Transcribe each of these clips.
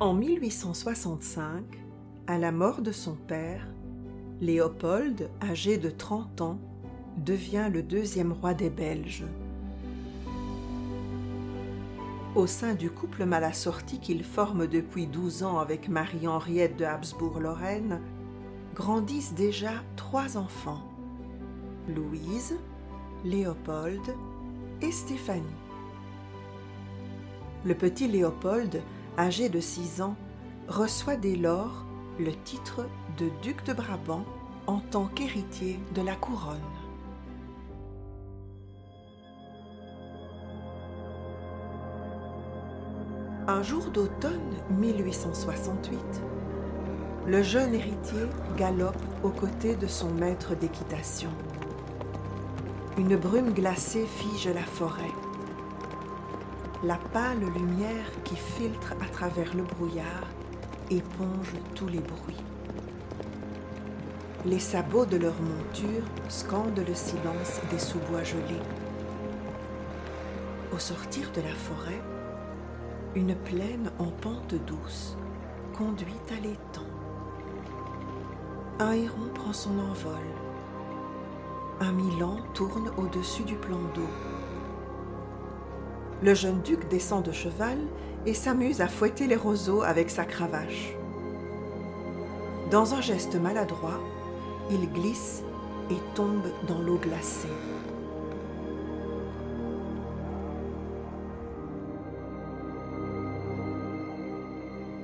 En 1865, à la mort de son père, Léopold, âgé de 30 ans, devient le deuxième roi des Belges. Au sein du couple mal assorti qu'il forme depuis 12 ans avec Marie-Henriette de Habsbourg-Lorraine, grandissent déjà trois enfants, Louise, Léopold et Stéphanie. Le petit Léopold, âgé de 6 ans, reçoit dès lors le titre de duc de Brabant en tant qu'héritier de la couronne. Un jour d'automne 1868, le jeune héritier galope aux côtés de son maître d'équitation. Une brume glacée fige la forêt. La pâle lumière qui filtre à travers le brouillard éponge tous les bruits. Les sabots de leur monture scandent le silence des sous-bois gelés. Au sortir de la forêt, une plaine en pente douce conduit à l'étang. Un héron prend son envol. Un milan tourne au-dessus du plan d'eau. Le jeune duc descend de cheval et s'amuse à fouetter les roseaux avec sa cravache. Dans un geste maladroit, il glisse et tombe dans l'eau glacée.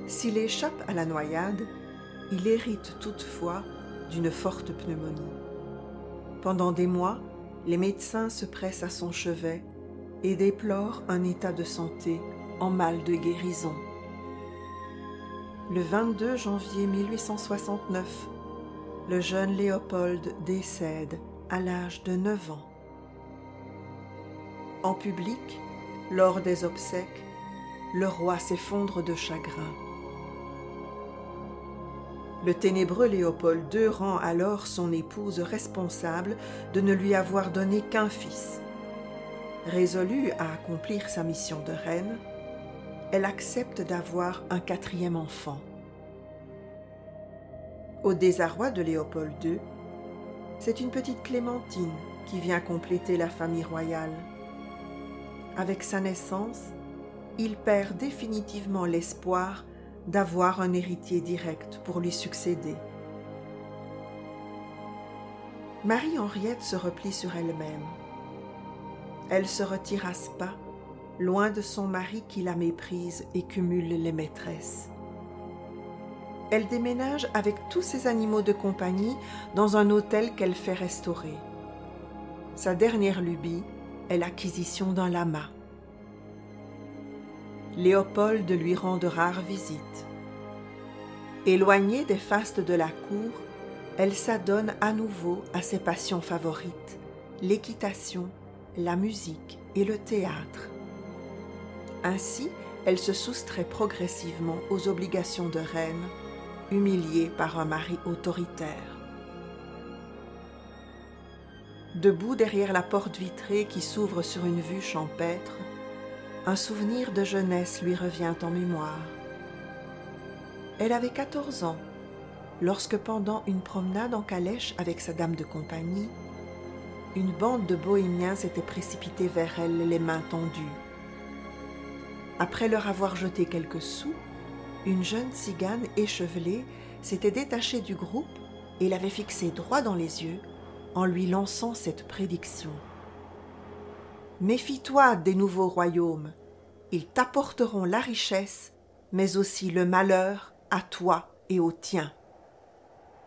S'il échappe à la noyade, il hérite toutefois d'une forte pneumonie. Pendant des mois, les médecins se pressent à son chevet et déplorent un état de santé en mal de guérison. Le 22 janvier 1869, le jeune Léopold décède à l'âge de 9 ans. En public, lors des obsèques, le roi s'effondre de chagrin. Le ténébreux Léopold II rend alors son épouse responsable de ne lui avoir donné qu'un fils. Résolue à accomplir sa mission de reine, elle accepte d'avoir un quatrième enfant. Au désarroi de Léopold II, c'est une petite Clémentine qui vient compléter la famille royale. Avec sa naissance, il perd définitivement l'espoir d'avoir un héritier direct pour lui succéder. Marie-Henriette se replie sur elle-même. Elle se retire à Spa, loin de son mari qui la méprise et cumule les maîtresses. Elle déménage avec tous ses animaux de compagnie dans un hôtel qu'elle fait restaurer. Sa dernière lubie est l'acquisition d'un lama. Léopold lui rend de rares visites. Éloignée des fastes de la cour, elle s'adonne à nouveau à ses passions favorites, l'équitation, la musique et le théâtre. Ainsi, elle se soustrait progressivement aux obligations de reine, humiliée par un mari autoritaire. Debout derrière la porte vitrée qui s'ouvre sur une vue champêtre, un souvenir de jeunesse lui revient en mémoire. Elle avait 14 ans lorsque pendant une promenade en calèche avec sa dame de compagnie, une bande de bohémiens s'était précipitée vers elle les mains tendues. Après leur avoir jeté quelques sous, une jeune cigane échevelée s'était détachée du groupe et l'avait fixée droit dans les yeux en lui lançant cette prédiction. Méfie-toi des nouveaux royaumes. Ils t'apporteront la richesse, mais aussi le malheur à toi et aux tiens.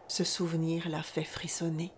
Ce souvenir l'a fait frissonner.